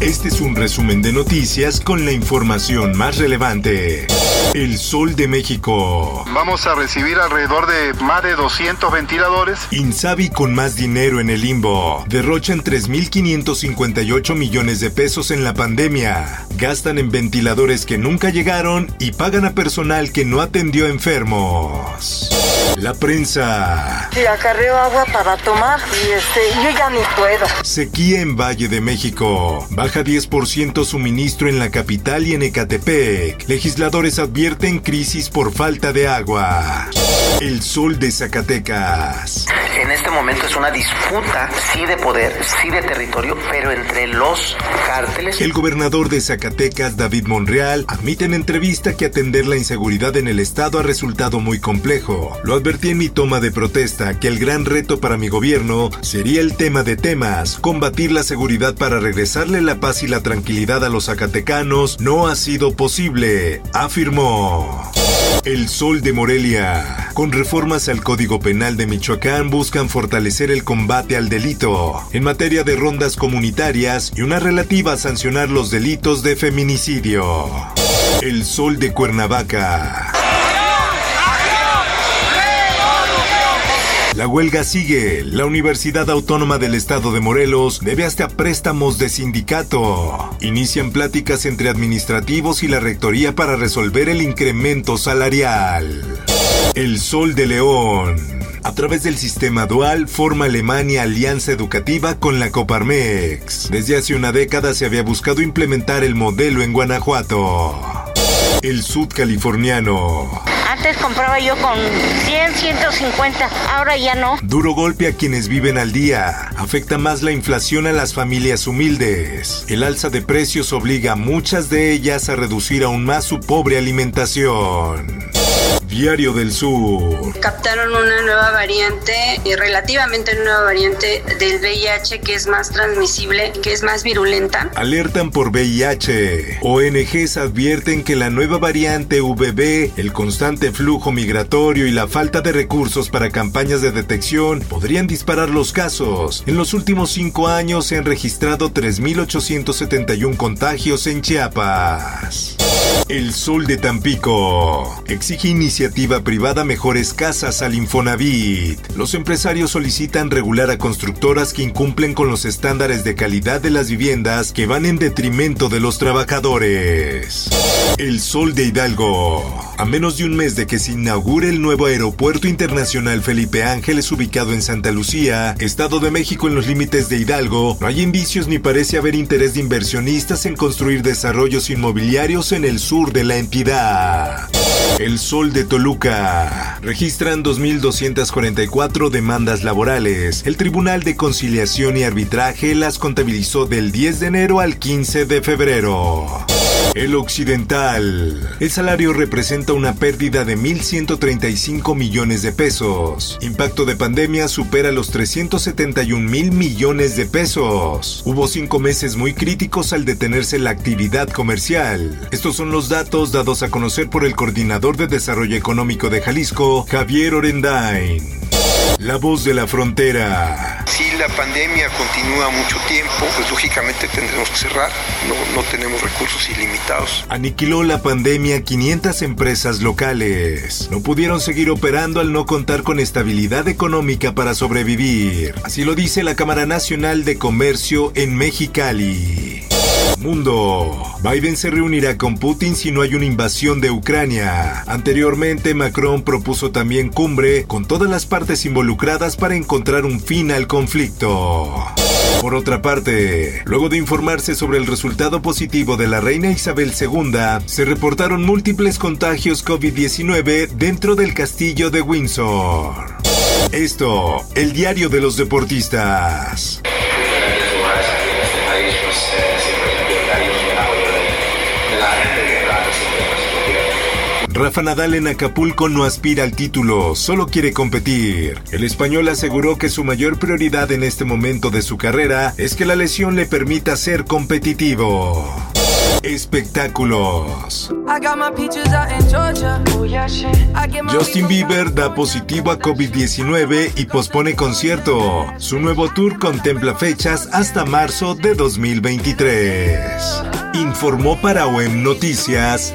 Este es un resumen de noticias con la información más relevante. El Sol de México. Vamos a recibir alrededor de más de 200 ventiladores. Insabi con más dinero en el limbo. Derrochan 3.558 millones de pesos en la pandemia. Gastan en ventiladores que nunca llegaron y pagan a personal que no atendió enfermos. La prensa. Sí, acarreo agua para tomar y este, yo ya ni puedo. Sequía en Valle de México. Baja 10% suministro en la capital y en Ecatepec. Legisladores advierten crisis por falta de agua. El sol de Zacatecas. En este momento es una disputa, sí de poder, sí de territorio, pero entre los cárteles. El gobernador de Zacatecas, David Monreal, admite en entrevista que atender la inseguridad en el estado ha resultado muy complejo. Lo advertí en mi toma de protesta que el gran reto para mi gobierno sería el tema de temas, combatir la seguridad para regresarle la paz y la tranquilidad a los zacatecanos no ha sido posible, afirmó. El Sol de Morelia. Con reformas al Código Penal de Michoacán buscan fortalecer el combate al delito en materia de rondas comunitarias y una relativa a sancionar los delitos de feminicidio. El Sol de Cuernavaca. La huelga sigue. La Universidad Autónoma del Estado de Morelos debe hasta préstamos de sindicato. Inician pláticas entre administrativos y la rectoría para resolver el incremento salarial. El Sol de León. A través del sistema dual forma Alemania alianza educativa con la Coparmex. Desde hace una década se había buscado implementar el modelo en Guanajuato. El sudcaliforniano. Antes compraba yo con 100, 150, ahora ya no. Duro golpe a quienes viven al día. Afecta más la inflación a las familias humildes. El alza de precios obliga a muchas de ellas a reducir aún más su pobre alimentación. Diario del Sur. Captaron una nueva variante, eh, relativamente nueva variante del VIH que es más transmisible, que es más virulenta. Alertan por VIH. ONGs advierten que la nueva variante VB, el constante flujo migratorio y la falta de recursos para campañas de detección podrían disparar los casos. En los últimos cinco años se han registrado 3.871 contagios en Chiapas. El Sol de Tampico exige iniciativa privada mejores casas al Infonavit. Los empresarios solicitan regular a constructoras que incumplen con los estándares de calidad de las viviendas que van en detrimento de los trabajadores. El Sol de Hidalgo. A menos de un mes de que se inaugure el nuevo aeropuerto internacional Felipe Ángeles ubicado en Santa Lucía, Estado de México en los límites de Hidalgo, no hay indicios ni parece haber interés de inversionistas en construir desarrollos inmobiliarios en el sur de la entidad. El Sol de Toluca. Registran 2.244 demandas laborales. El Tribunal de Conciliación y Arbitraje las contabilizó del 10 de enero al 15 de febrero. El Occidental. El salario representa una pérdida de 1.135 millones de pesos. Impacto de pandemia supera los 371 mil millones de pesos. Hubo cinco meses muy críticos al detenerse la actividad comercial. Estos son los datos dados a conocer por el coordinador de Desarrollo Económico de Jalisco, Javier Orendain. La voz de la frontera. Si la pandemia continúa mucho tiempo, pues lógicamente tendremos que cerrar. No, no tenemos recursos ilimitados. Aniquiló la pandemia 500 empresas locales. No pudieron seguir operando al no contar con estabilidad económica para sobrevivir. Así lo dice la Cámara Nacional de Comercio en Mexicali. Mundo. Biden se reunirá con Putin si no hay una invasión de Ucrania. Anteriormente, Macron propuso también cumbre con todas las partes involucradas para encontrar un fin al conflicto. Por otra parte, luego de informarse sobre el resultado positivo de la reina Isabel II, se reportaron múltiples contagios COVID-19 dentro del castillo de Windsor. Esto, el diario de los deportistas. Rafa Nadal en Acapulco no aspira al título, solo quiere competir. El español aseguró que su mayor prioridad en este momento de su carrera es que la lesión le permita ser competitivo. Espectáculos. Justin Bieber da positivo a COVID-19 y pospone concierto. Su nuevo tour contempla fechas hasta marzo de 2023. Informó para OEM Noticias